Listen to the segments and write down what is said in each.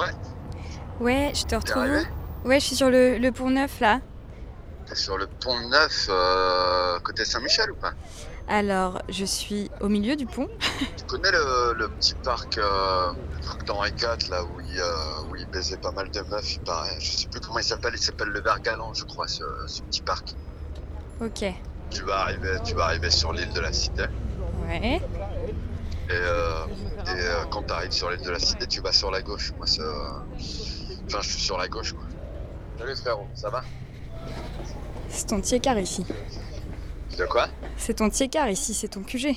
Ouais, Ouais, je te retrouve. Ouais, je suis sur le, le pont neuf là. t'es sur le pont Neuf, euh, côté Saint-Michel ou pas? Alors, je suis au milieu du pont. Tu connais le, le petit parc, euh, le parc d'Henri IV, là où il, euh, où il baisait pas mal de meufs, il paraît. Je sais plus comment il s'appelle, il s'appelle le Vergalant, je crois, ce, ce petit parc. Ok. Tu vas arriver, tu vas arriver sur l'île de la Cité. Ouais. Et, euh, et euh, quand tu arrives sur l'île de la Cité, tu vas sur la gauche. Moi, c'est, euh, enfin, je suis sur la gauche, quoi. Salut frérot, ça va? C'est ton tiécar ici. De quoi? C'est ton tiécar ici, c'est ton QG.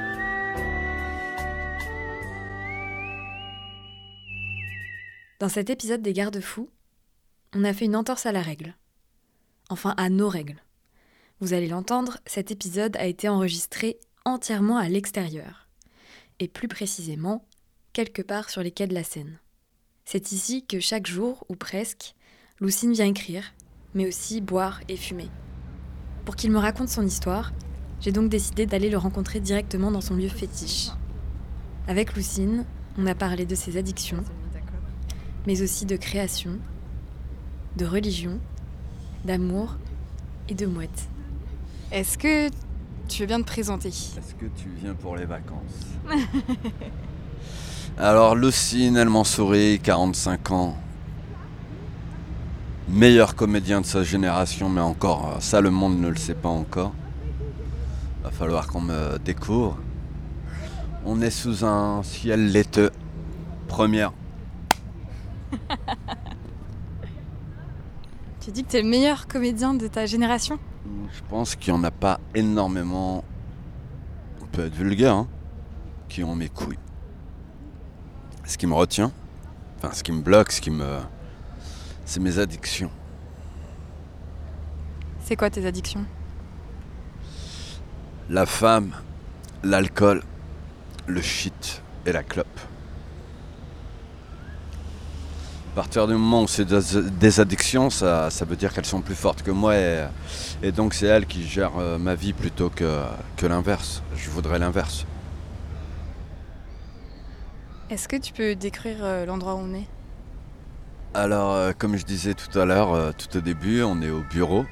Dans cet épisode des Garde-Fous, on a fait une entorse à la règle. Enfin, à nos règles. Vous allez l'entendre, cet épisode a été enregistré entièrement à l'extérieur et plus précisément quelque part sur les quais de la Seine. C'est ici que chaque jour, ou presque, Lucine vient écrire, mais aussi boire et fumer. Pour qu'il me raconte son histoire, j'ai donc décidé d'aller le rencontrer directement dans son lieu fétiche. Avec Lucine, on a parlé de ses addictions, mais aussi de création, de religion, d'amour et de mouette. Est-ce que tu veux bien te présenter? Est-ce que tu viens pour les vacances? Alors, Lucine Mansouri, 45 ans. Meilleur comédien de sa génération, mais encore, euh, ça le monde ne le sait pas encore. Va falloir qu'on me découvre. On est sous un ciel laiteux. Première. Tu dis que tu es le meilleur comédien de ta génération? Je pense qu'il n'y en a pas énormément, on peut être vulgaire, hein, qui ont mes couilles. Ce qui me retient, enfin ce qui me bloque, ce qui me. C'est mes addictions. C'est quoi tes addictions? La femme, l'alcool, le shit et la clope. À partir du moment où c'est des- addictions, ça, ça veut dire qu'elles sont plus fortes que moi et, et donc c'est elles qui gèrent euh, ma vie plutôt que, que l'inverse. Je voudrais l'inverse. Est-ce que tu peux décrire euh, l'endroit où on est? Alors, euh, comme je disais tout à l'heure, tout au début, on est au bureau,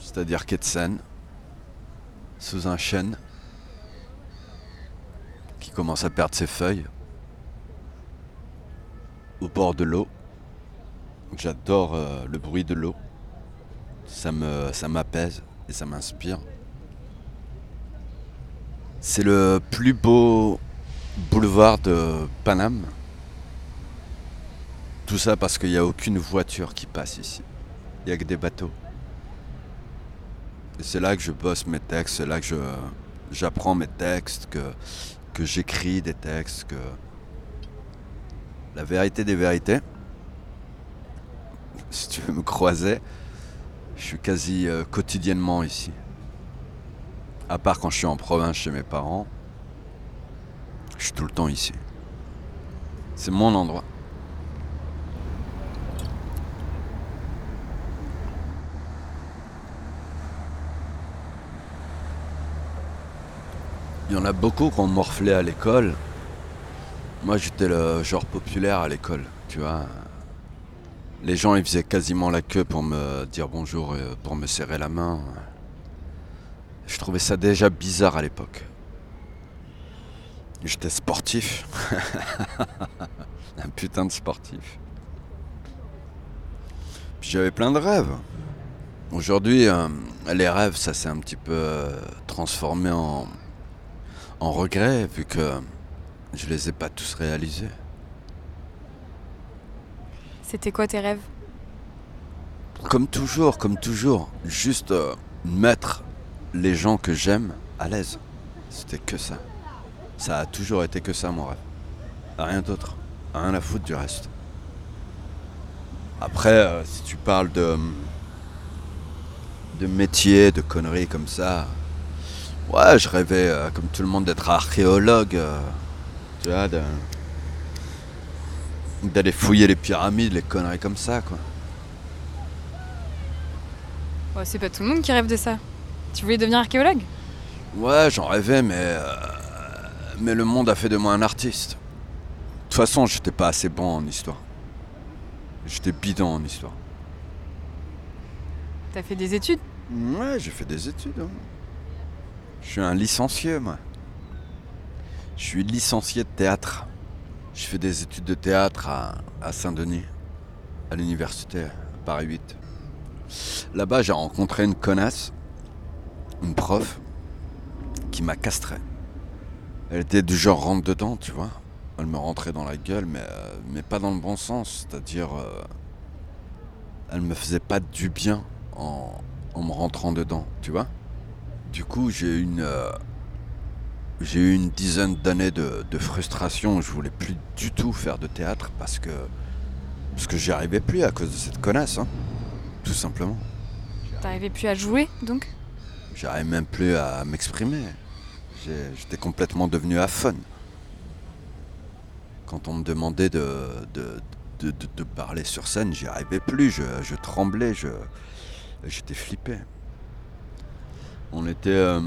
c'est-à-dire quai de Seine, sous un chêne qui commence à perdre ses feuilles, au bord de l'eau. J'adore euh, le bruit de l'eau, ça me, m'apaise et ça m'inspire. C'est le plus beau boulevard de Paname. Tout ça parce qu'il n'y a aucune voiture qui passe ici. Il n'y a que des bateaux. Et c'est là que je bosse mes textes, c'est là que j'apprends mes textes, que, que j'écris des textes, que... La vérité des vérités, si tu veux me croiser, je suis quasi euh, quotidiennement ici. À part quand je suis en province chez mes parents, je suis tout le temps ici. C'est mon endroit. Il y en a beaucoup qui ont morflé à l'école. Moi, j'étais le genre populaire à l'école, tu vois. Les gens, ils faisaient quasiment la queue pour me dire bonjour, et pour me serrer la main. Je trouvais ça déjà bizarre à l'époque. J'étais sportif. Un putain de sportif. Puis j'avais plein de rêves. Aujourd'hui, euh, les rêves, ça s'est un petit peu euh, transformé en, en regret, vu que je les ai pas tous réalisés. C'était quoi tes rêves? Comme toujours, comme toujours, juste euh, mettre les gens que j'aime à l'aise. C'était que ça. Ça a toujours été que ça, mon rêve. Rien d'autre. Rien à foutre du reste. Après, euh, si tu parles de. de métier, de conneries comme ça. Ouais, je rêvais, euh, comme tout le monde, d'être archéologue. euh, tu vois, de- d'aller fouiller les pyramides, les conneries comme ça, quoi. C'est pas tout le monde qui rêve de ça. Tu voulais devenir archéologue? Ouais, j'en rêvais, mais. euh, mais le monde a fait de moi un artiste. De toute façon, j'étais pas assez bon en histoire. J'étais bidon en histoire. T'as fait des études? Ouais, j'ai fait des études. hein. Je suis un licencié, moi. Je suis licencié de théâtre. Je fais des études de théâtre à, à Saint-Denis, à l'université, Paris 8. Là-bas, j'ai rencontré une connasse, une prof, qui m'a castré. Elle était du genre rentre dedans, tu vois. Elle me rentrait dans la gueule, mais, euh, mais pas dans le bon sens. C'est-à-dire, euh, elle me faisait pas du bien en, en me rentrant dedans, tu vois. Du coup, j'ai eu une, euh, j'ai eu une dizaine d'années de, de frustration. Je voulais plus du tout faire de théâtre parce que parce que j'y arrivais plus à cause de cette connasse, hein, tout simplement. T'arrivais plus à jouer, donc? J'arrivais même plus à m'exprimer. J'étais complètement devenu aphone. Quand on me demandait de, de, de, de- de parler sur scène, j'y arrivais plus. Je, je tremblais, je, j'étais flippé. On était, euh,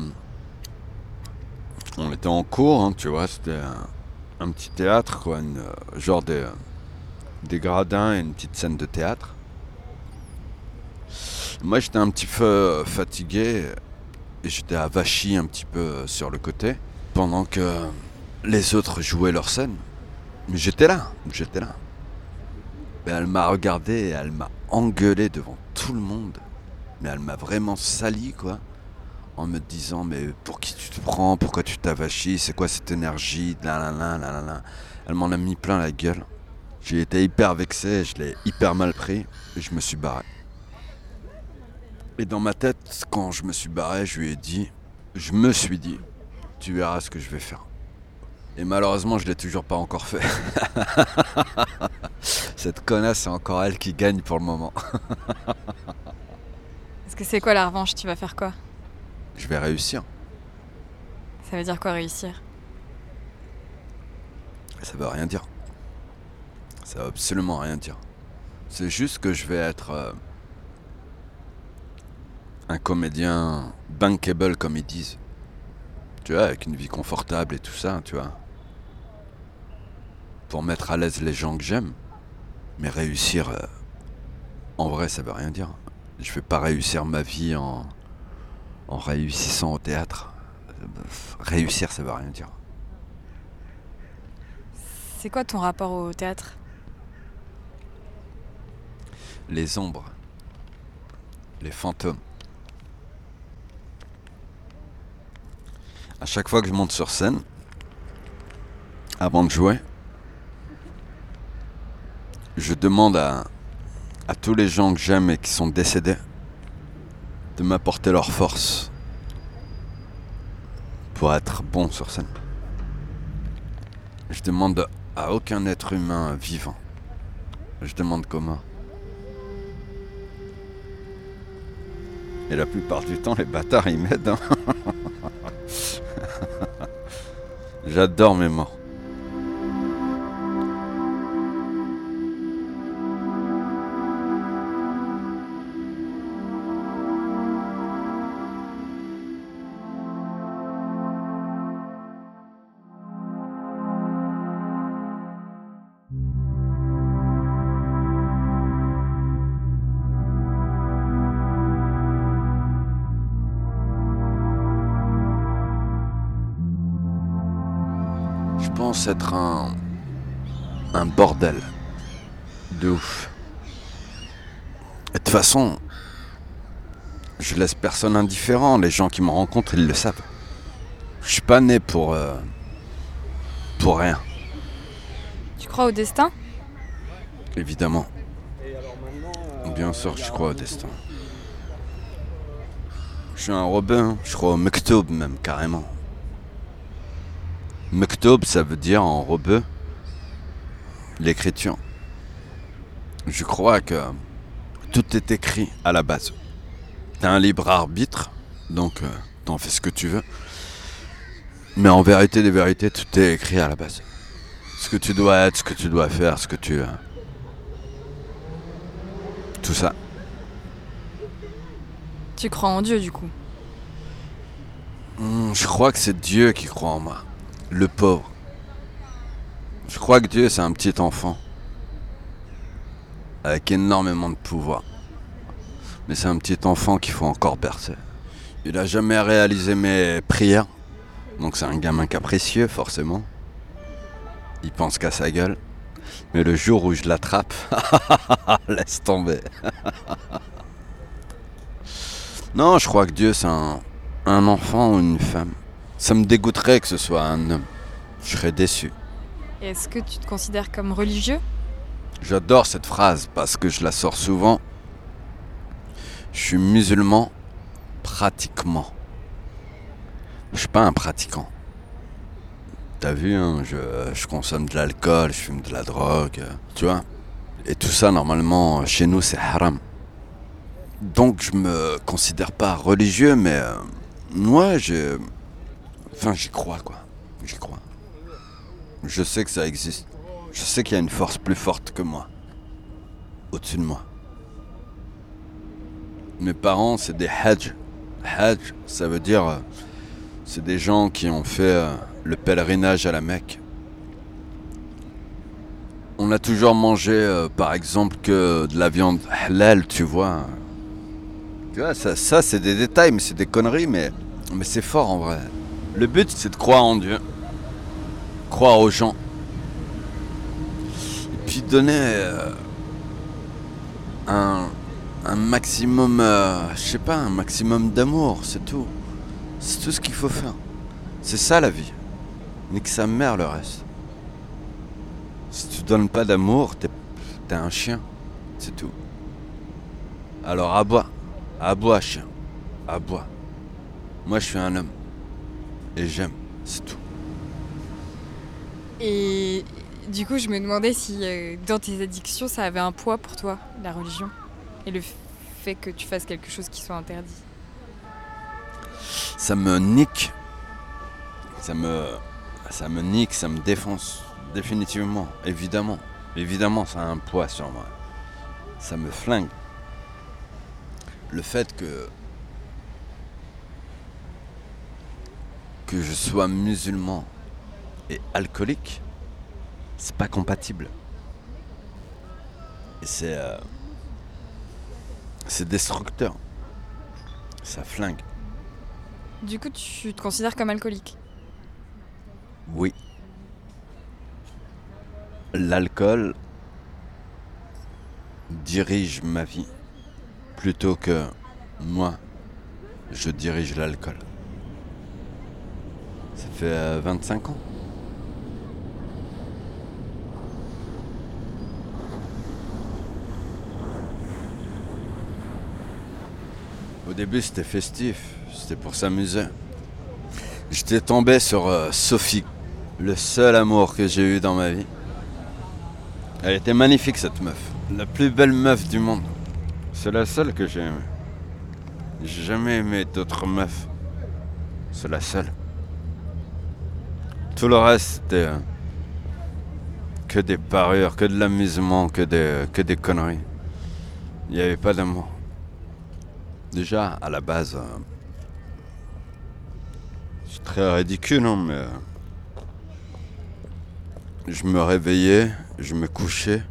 on était en cours, hein, tu vois, c'était un, petit théâtre, quoi, une, euh, genre des, des gradins et une petite scène de théâtre. Moi, j'étais un petit peu euh, fatigué et j'étais avachi un petit peu euh, sur le côté pendant que les autres jouaient leur scène. Mais j'étais là, j'étais là. Elle m'a regardé et elle m'a engueulé devant tout le monde. Mais elle m'a vraiment sali, quoi. En me disant, mais pour qui tu te prends? Pourquoi tu t'avachis? C'est quoi cette énergie? Là, là, là, là. Elle m'en a mis plein la gueule. J'ai été hyper vexé, je l'ai hyper mal pris et je me suis barré. Et dans ma tête, quand je me suis barré, je lui ai dit, je me suis dit, tu verras ce que je vais faire. Et malheureusement, je l'ai toujours pas encore fait. Cette connasse, c'est encore elle qui gagne pour le moment. Est-ce que c'est quoi la revanche? Tu vas faire quoi? Je vais réussir. Ça veut dire quoi réussir? Ça veut rien dire. Ça veut absolument rien dire. C'est juste que je vais être euh, un comédien bankable comme ils disent. Tu vois, avec une vie confortable et tout ça, tu vois. Pour mettre à l'aise les gens que j'aime. Mais réussir, euh, en vrai, ça veut rien dire. Je vais pas réussir ma vie en, en réussissant au théâtre. Euh, Réussir, ça veut rien dire. C'est quoi ton rapport au théâtre? Les ombres. Les fantômes. À chaque fois que je monte sur scène, avant de jouer, je demande à, à tous les gens que j'aime et qui sont décédés de m'apporter leur force pour être bon sur scène. Je demande à aucun être humain vivant. Je demande comment. Et la plupart du temps, les bâtards, ils m'aident. hein. J'adore mes morts. Pense être un. un bordel. De ouf. Et de toute façon, je laisse personne indifférent. Les gens qui me rencontrent, ils le savent. Je suis pas né pour. euh, pour rien, Tu crois au destin? Évidemment. Bien sûr, je crois au destin. Je suis un Robin, je crois au Mektoub même, carrément. Mektoub, ça veut dire en rebeu l'écriture. Je crois que tout est écrit à la base. T'as un libre arbitre, donc euh, t'en fais ce que tu veux. Mais en vérité des vérités, tout est écrit à la base. Ce que tu dois être, ce que tu dois faire, ce que tu... euh, tout ça. Tu crois en Dieu du coup? Hmm, je crois que c'est Dieu qui croit en moi. Le pauvre. Je crois que Dieu, c'est un petit enfant. Avec énormément de pouvoir. Mais c'est un petit enfant qu'il faut encore bercer. Il a jamais réalisé mes prières. Donc c'est un gamin capricieux, forcément. Il pense qu'à sa gueule. Mais le jour où je l'attrape, laisse tomber. non, je crois que Dieu, c'est un, un enfant ou une femme. Ça me dégoûterait que ce soit un homme. Je serais déçu. Est-ce que tu te considères comme religieux? J'adore cette phrase parce que je la sors souvent. Je suis musulman pratiquement. Je suis pas un pratiquant. T'as vu, hein, je, je consomme de l'alcool, je fume de la drogue, euh, tu vois. Et tout ça, normalement, chez nous, c'est haram. Donc, je me considère pas religieux, mais euh, moi, je. Enfin, j'y crois, quoi. J'y crois. Je sais que ça existe. Je sais qu'il y a une force plus forte que moi. Au-dessus de moi. Mes parents, c'est des hajj. Hajj, ça veut dire. euh, c'est des gens qui ont fait euh, le pèlerinage à la Mecque. On a toujours mangé, euh, par exemple, que de la viande halal, tu vois. Tu vois, ça, ça c'est des détails, mais c'est des conneries, mais, mais c'est fort en vrai. Le but, c'est de croire en Dieu. Croire aux gens. Et puis donner euh, un, un maximum, euh, je sais pas, un maximum d'amour, c'est tout. C'est tout ce qu'il faut faire. C'est ça la vie. Nique sa mère le reste. Si tu donnes pas d'amour, t'es un chien. C'est tout. Alors aboie. Aboie, chien. Aboie. Moi, je suis un homme. Et j'aime. C'est tout. Et du coup, je me demandais si euh, dans tes addictions, ça avait un poids pour toi, la religion. Et le fait que tu fasses quelque chose qui soit interdit. Ça me nique. Ça me. Ça me nique, ça me défonce. Définitivement. Évidemment. Évidemment, ça a un poids sur moi. Ça me flingue. Le fait que. Que je sois musulman et alcoolique, c'est pas compatible. Et c'est. euh, c'est destructeur. Ça flingue. Du coup, tu te considères comme alcoolique? Oui. L'alcool dirige ma vie plutôt que moi, je dirige l'alcool. Fait euh, 25 ans. Au début, c'était festif, c'était pour s'amuser. J'étais tombé sur euh, Sophie, le seul amour que j'ai eu dans ma vie. Elle était magnifique cette meuf, la plus belle meuf du monde. C'est la seule que j'ai aimée. J'ai jamais aimé d'autres meufs. C'est la seule. Tout le reste, c'était euh, que des parures, que de l'amusement, que des, que des conneries. Il n'y avait pas d'amour. Déjà, à la base, euh, c'est très ridicule, hein, mais. euh, Je me réveillais, je me couchais.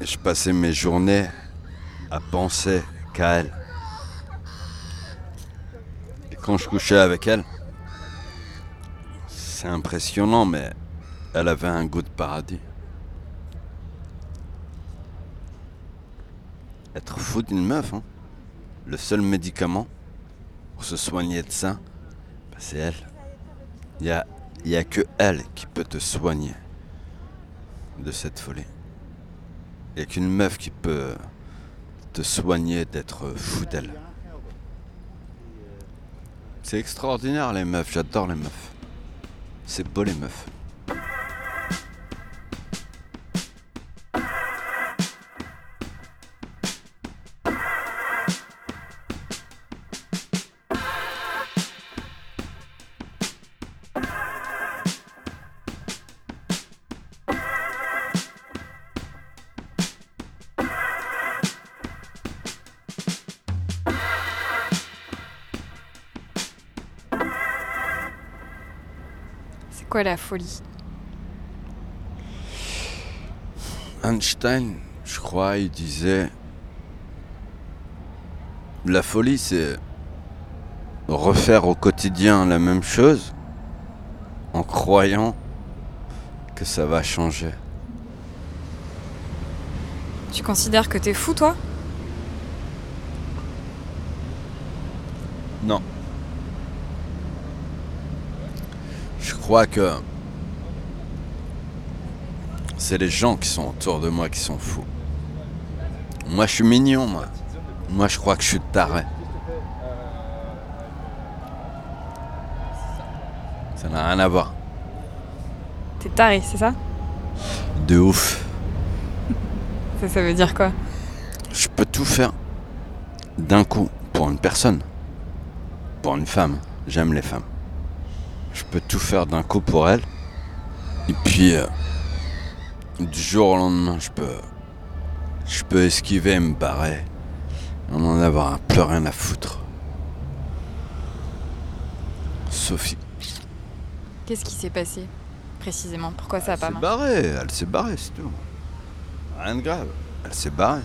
Et je passais mes journées à penser qu'à elle. Et quand je couchais avec elle, c'est impressionnant, mais elle avait un goût de paradis. Être fou d'une meuf, hein. le seul médicament pour se soigner de ça, bah, c'est elle. Il n'y a, y a que elle qui peut te soigner de cette folie. Il n'y a qu'une meuf qui peut te soigner d'être fou d'elle. C'est extraordinaire les meufs, j'adore les meufs. C'est beau les meufs. Quoi la folie? Einstein, je crois, il disait La folie, c'est refaire au quotidien la même chose en croyant que ça va changer. Tu considères que t'es fou, toi? Crois que c'est les gens qui sont autour de moi qui sont fous. Moi, je suis mignon, moi. Moi, je crois que je suis taré. Ça n'a rien à voir. T'es taré, c'est ça? De ouf. Ça, ça veut dire quoi? Je peux tout faire d'un coup pour une personne. Pour une femme. J'aime les femmes. Je peux tout faire d'un coup pour elle. Et puis, euh, du jour au lendemain, je peux. Je peux esquiver, me barrer. On en avoir plus rien à foutre. Sophie. Qu'est-ce qui s'est passé précisément? Pourquoi ça a pas s'est marché? barrée, elle s'est barrée, c'est tout. Rien de grave. Elle s'est barrée.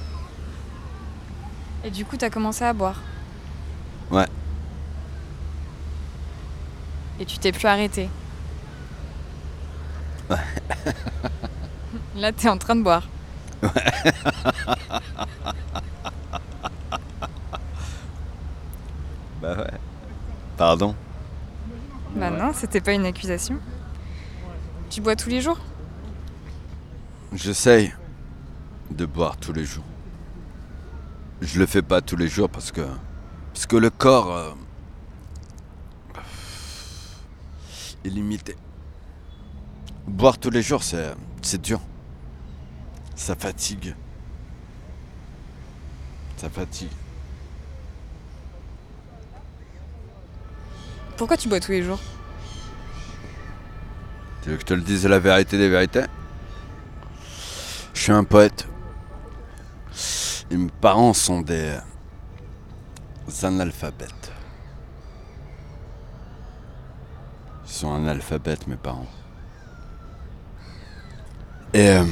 Et du coup, t'as commencé à boire? Ouais. Et tu t'es plus arrêté. Ouais. Là, t'es en train de boire. Bah ouais. Pardon Bah non, c'était pas une accusation. Tu bois tous les jours? J'essaye de boire tous les jours. Je le fais pas tous les jours parce que parce que le corps euh, est limité. Boire tous les jours, c'est c'est dur. Ça fatigue. Ça fatigue. Pourquoi tu bois tous les jours? Tu veux que je te le dise la vérité des vérités? Je suis un poète. Et mes parents sont des analphabètes. Ils sont analphabètes, mes parents. Et, euh,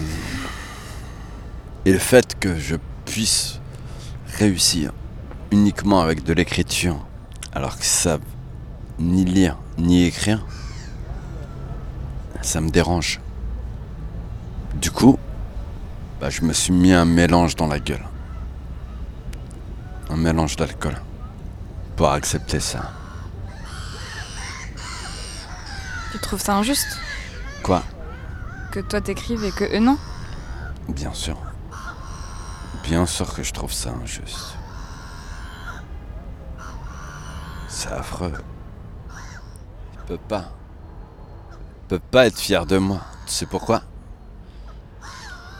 et le fait que je puisse réussir uniquement avec de l'écriture, alors qu'ils savent ni lire ni écrire, ça me dérange. Du coup, bah, je me suis mis un mélange dans la gueule. Un mélange d'alcool. Pour accepter ça. Tu trouves ça injuste Quoi Que toi t'écrives et que eux non Bien sûr. Bien sûr que je trouve ça injuste. C'est affreux. Ils peuvent pas. Ils peuvent pas être fiers de moi. Tu sais pourquoi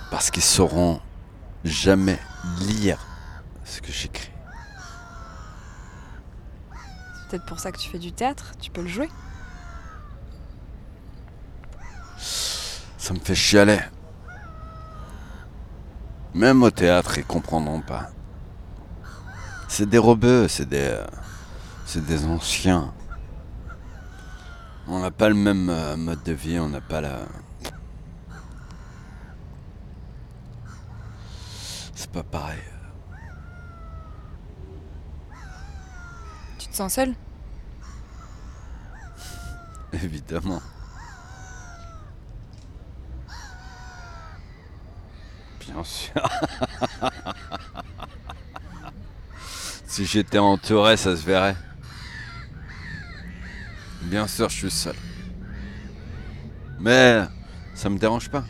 Parce qu'ils sauront jamais lire ce que j'écris. C'est peut-être pour ça que tu fais du théâtre, tu peux le jouer. Ça me fait chialer. Même au théâtre, ils comprendront pas. C'est des rebeux, c'est des. euh, C'est des anciens. On n'a pas le même euh, mode de vie, on n'a pas la. C'est pas pareil. Tu te sens seul? Évidemment. Bien sûr. Si j'étais entouré, ça se verrait. Bien sûr, je suis seul. Mais ça me dérange pas.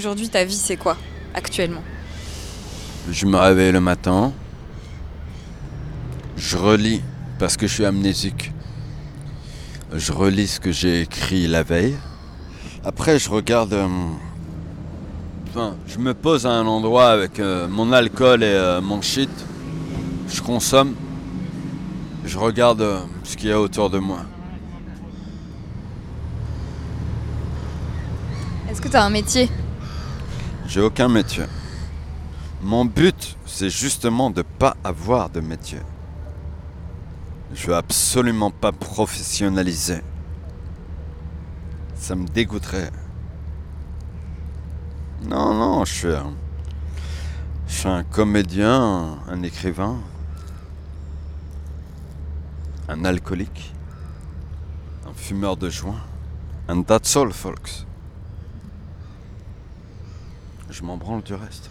Aujourd'hui, ta vie, c'est quoi, actuellement? Je me réveille le matin. Je relis parce que je suis amnésique. Je relis ce que j'ai écrit la veille. Après, je regarde. euh, Enfin, je me pose à un endroit avec euh, mon alcool et euh, mon shit. Je consomme. Je regarde ce qu'il y a autour de moi. Est-ce que t'as un métier? J'ai aucun métier. Mon but, c'est justement de pas avoir de métier. Je veux absolument pas professionnaliser. Ça me dégoûterait. Non, non, je suis un, je suis un comédien, un écrivain, un alcoolique, un fumeur de joint. And that's all, folks. Je m'en branle du reste.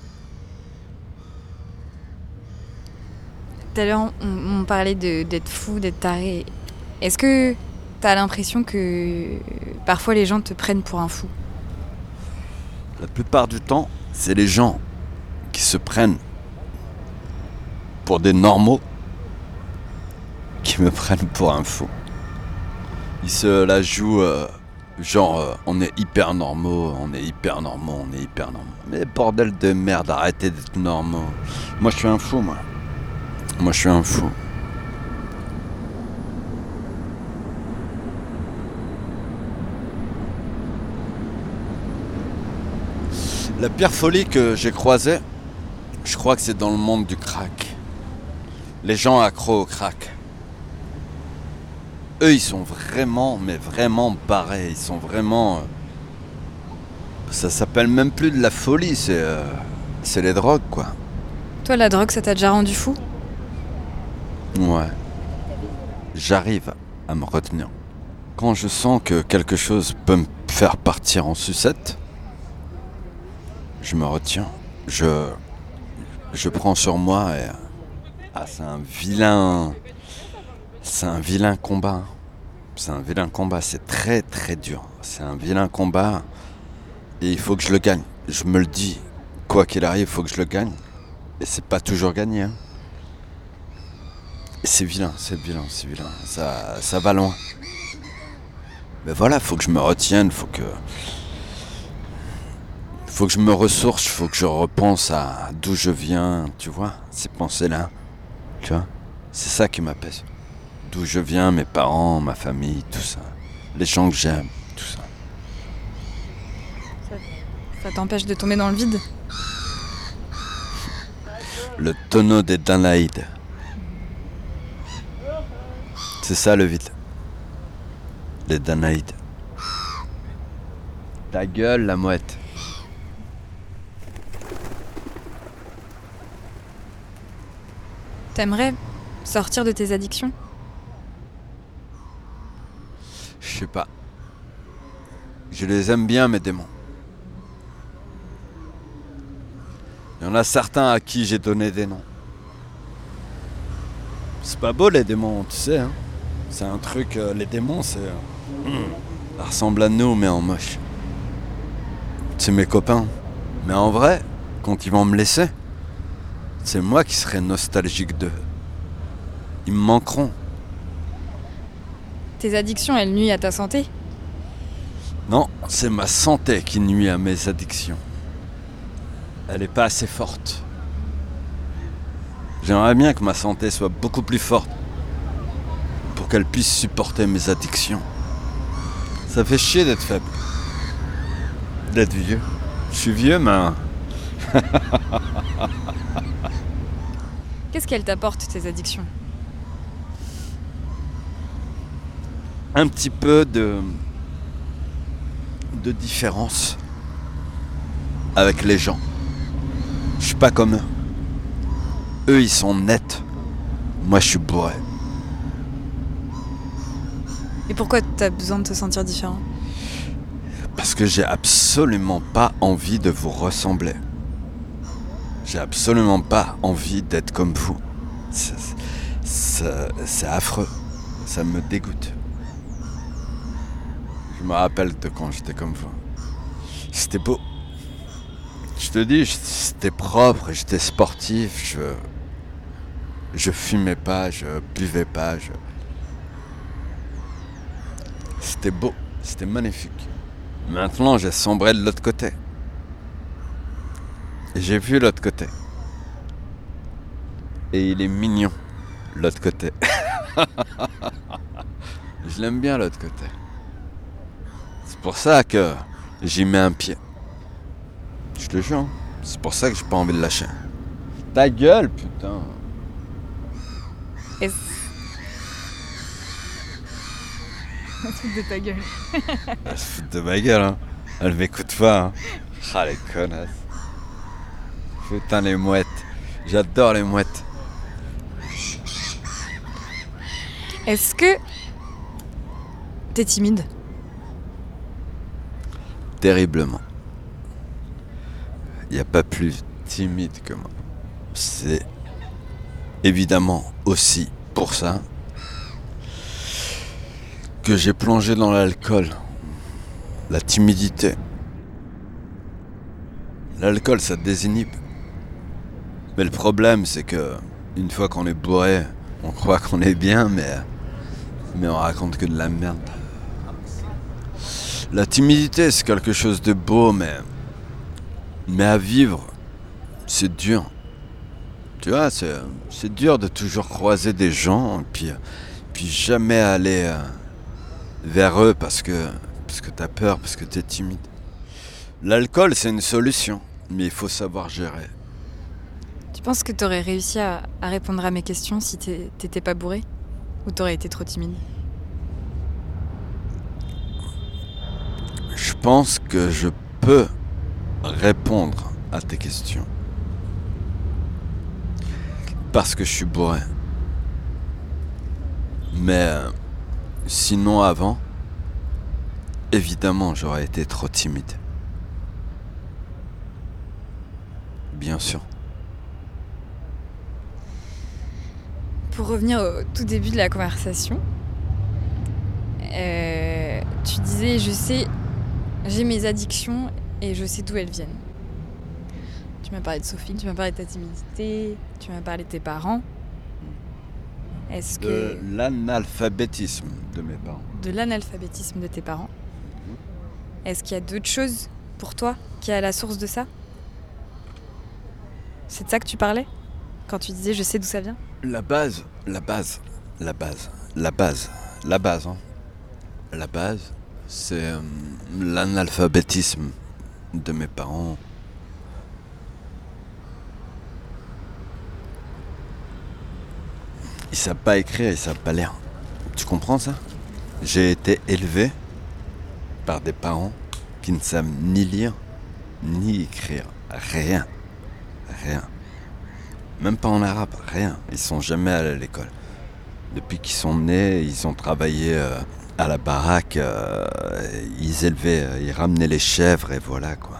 Tout à l'heure, on, on parlait de- d'être fou, d'être taré. Est-ce que t'as l'impression que parfois les gens te prennent pour un fou? La plupart du temps, c'est les gens qui se prennent pour des normaux qui me prennent pour un fou. Ils se la jouent euh, genre euh, on est hyper normaux, on est hyper normaux, on est hyper normaux. Mais bordel de merde, arrêtez d'être normaux. Moi je suis un fou moi. Moi je suis un fou. La pire folie que j'ai croisée, je crois que c'est dans le monde du crack. Les gens accros au crack. Eux, ils sont vraiment, mais vraiment barrés. Ils sont vraiment. euh, Ça s'appelle même plus de la folie, c'est. euh, C'est les drogues, quoi. Toi, la drogue, ça t'a déjà rendu fou? Ouais. J'arrive à me retenir. Quand je sens que quelque chose peut me faire partir en sucette, je me retiens. Je. Je prends sur moi et. Ah, c'est un vilain. C'est un vilain combat. C'est un vilain combat. C'est très très dur. C'est un vilain combat. Et il faut que je le gagne. Je me le dis. Quoi qu'il arrive, il faut que je le gagne. Et c'est pas toujours gagné. hein. C'est vilain, c'est vilain, c'est vilain. Ça, ça va loin. Mais voilà, faut que je me retienne, faut que. Faut que je me ressource, faut que je repense à d'où je viens, tu vois, ces pensées-là. Tu vois C'est ça qui m'apaise. D'où je viens, mes parents, ma famille, tout ça. Les gens que j'aime, tout ça. Ça t'empêche de tomber dans le vide? Le tonneau des Danaïdes. C'est ça le vide. Les Danaïdes. Ta gueule, la mouette. T'aimerais sortir de tes addictions? Je sais pas. Je les aime bien, mes démons. Il y en a certains à qui j'ai donné des noms. C'est pas beau, les démons, tu sais. Hein c'est un truc, euh, les démons, c'est. euh, ça ressemble à nous, mais en moche. C'est mes copains. Mais en vrai, quand ils vont me laisser, c'est moi qui serai nostalgique d'eux. Ils me manqueront. Tes addictions, elles nuisent à ta santé? Non, c'est ma santé qui nuit à mes addictions. Elle n'est pas assez forte. J'aimerais bien que ma santé soit beaucoup plus forte pour qu'elle puisse supporter mes addictions. Ça fait chier d'être faible. D'être vieux. Je suis vieux, mais... Qu'est-ce qu'elles t'apportent, tes addictions? Un petit peu de. de différence avec les gens. Je suis pas comme eux. Eux, ils sont nets. Moi, je suis bourré. Et pourquoi t'as besoin de te sentir différent? Parce que j'ai absolument pas envie de vous ressembler. J'ai absolument pas envie d'être comme vous. C'est affreux. Ça me dégoûte. Je me rappelle de quand j'étais comme vous. C'était beau. Je te dis, c'était propre, j'étais sportif, je. Je fumais pas, je buvais pas. C'était beau, c'était magnifique. Maintenant, j'ai sombré de l'autre côté. J'ai vu l'autre côté. Et il est mignon, l'autre côté. Je l'aime bien, l'autre côté. C'est pour ça que j'y mets un pied. Je te jure. C'est pour ça que j'ai pas envie de lâcher. Ta gueule, putain. Est-ce... Foutre de ta gueule. Elle se fout de ma gueule, hein. Elle m'écoute pas, hein. Ah, les connasses. Putain, les mouettes. J'adore les mouettes. Est-ce que t'es timide? Terriblement. Il n'y a pas plus timide que moi. C'est évidemment aussi pour ça que j'ai plongé dans l'alcool. La timidité. L'alcool, ça désinhibe. Mais le problème, c'est que une fois qu'on est bourré, on croit qu'on est bien, mais, mais on raconte que de la merde. La timidité, c'est quelque chose de beau, mais. Mais à vivre, c'est dur. Tu vois, c'est, dur de toujours croiser des gens, et puis, puis jamais aller euh, vers eux parce que, t'as peur, parce que t'es timide. L'alcool, c'est une solution, mais il faut savoir gérer. Tu penses que t'aurais réussi à, à répondre à mes questions si t'é- t'étais pas bourré? Ou t'aurais été trop timide Je pense que je peux répondre à tes questions. Parce que je suis bourré. Mais euh, sinon avant, évidemment j'aurais été trop timide. Bien sûr. Pour revenir au tout début de la conversation, euh, tu disais je sais, j'ai mes addictions et je sais d'où elles viennent. Tu m'as parlé de Sophie, tu m'as parlé de ta timidité, tu m'as parlé de tes parents. Est-ce De que l'analphabétisme de mes parents. de l'analphabétisme de tes parents, est-ce qu'il y a d'autres choses pour toi qui est à la source de ça? C'est de ça que tu parlais? Quand tu disais je sais d'où ça vient? La base, la base, la base, la base, la base, hein. La base, c'est euh, l'analphabétisme de mes parents. Ils savent pas écrire, ils savent pas lire. Tu comprends ça? J'ai été élevé par des parents qui ne savent ni lire, ni écrire. Rien. Rien. Même pas en arabe, rien. Ils sont jamais allés à l'école. Depuis qu'ils sont nés, ils ont travaillé euh, à la baraque, euh, ils élevaient, euh, ils ramenaient les chèvres et voilà quoi.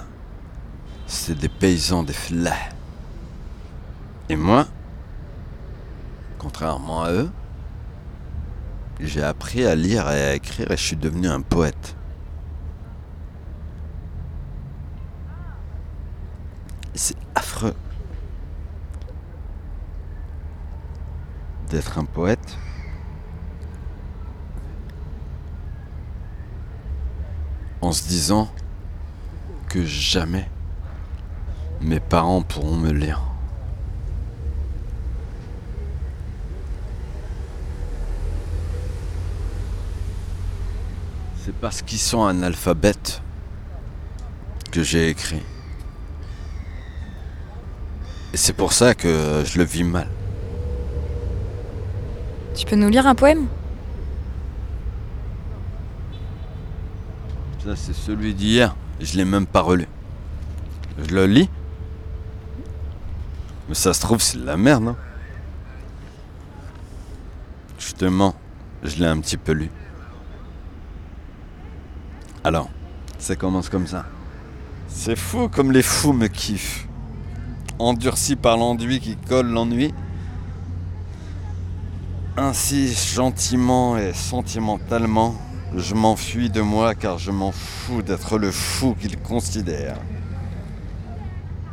C'est des paysans, des flats. Et moi, contrairement à eux, j'ai appris à lire et à écrire et je suis devenu un poète. C'est affreux. d'être un poète. En se disant que jamais mes parents pourront me lire. C'est parce qu'ils sont analphabètes que j'ai écrit. Et c'est pour ça que je le vis mal. Tu peux nous lire un poème? Ça, c'est celui d'hier. Je l'ai même pas relu. Je le lis. Mais ça se trouve, c'est de la merde, non Justement, je l'ai un petit peu lu. Alors, ça commence comme ça. C'est fou comme les fous me kiffent. Endurci par l'enduit qui colle l'ennui. Ainsi, gentiment et sentimentalement, je m'enfuis de moi car je m'en fous d'être le fou qu'ils considèrent.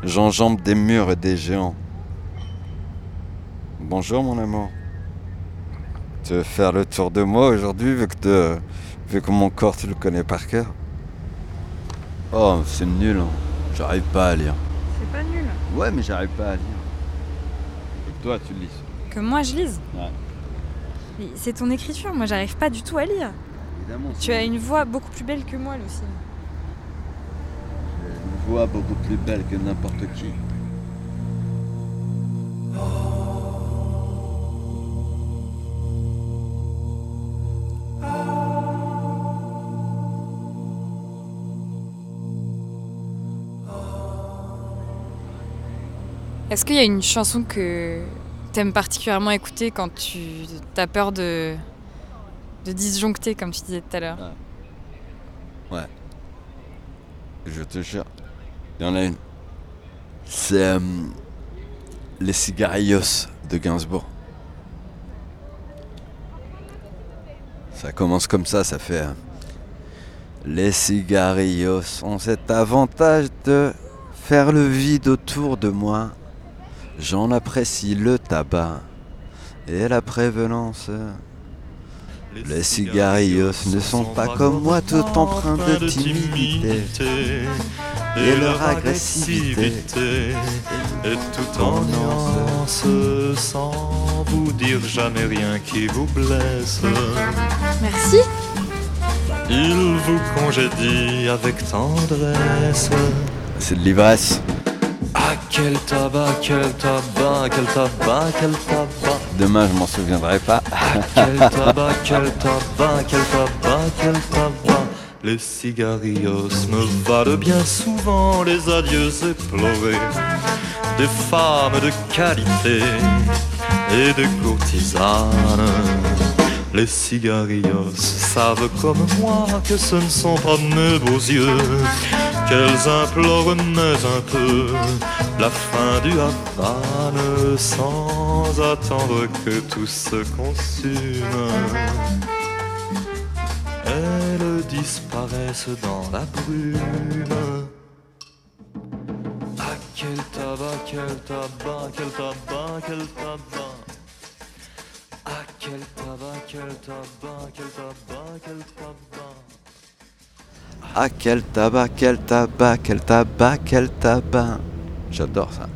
J'enjambe des murs et des géants. Bonjour mon amour. Tu veux faire le tour de moi aujourd'hui vu que, te- vu que mon corps tu le connais par cœur? Oh c'est nul, hein. j'arrive pas à lire. C'est pas nul. Ouais mais j'arrive pas à lire. Et toi tu lis. Que moi je lise? Ouais. C'est ton écriture, moi j'arrive pas du tout à lire. Évidemment. Tu as une voix beaucoup plus belle que moi, Lucie. une voix beaucoup plus belle que n'importe qui. Est-ce qu'il y a une chanson que t'aimes particulièrement écouter quand tu as peur de, de disjoncter, comme tu disais tout à l'heure Ouais. Je te jure. Il y en a une. C'est euh, Les Cigarillos de Gainsbourg. Ça commence comme ça, ça fait. euh, Les cigarillos ont cet avantage de faire le vide autour de moi. J'en apprécie le tabac et la prévenance. Les cigarillos ne sont pas comme moi tout empreints de timidité et leur agressivité Et tout en nuance, sans vous dire jamais rien qui vous blesse. Merci. Il vous congédie avec tendresse. C'est de l'ivresse. Quel tabac, quel tabac, quel tabac, quel tabac. Demain, je m'en souviendrai pas. Quel tabac, quel tabac, quel tabac, quel tabac. Les cigarillos me valent bien souvent les adieux éplorés des femmes de qualité et des courtisanes. Les cigarillos savent comme moi que ce ne sont pas mes beaux yeux qu'elles implorent mais un peu la fin du Havane sans attendre que tout se consume. Elles disparaissent dans la brume. Ah quel tabac, quel tabac, quel tabac, quel tabac. Ah tabac, quel tabac, quel tabac, quel tabac. Ah, quel tabac, quel tabac, quel tabac, quel tabac. J'adore ça.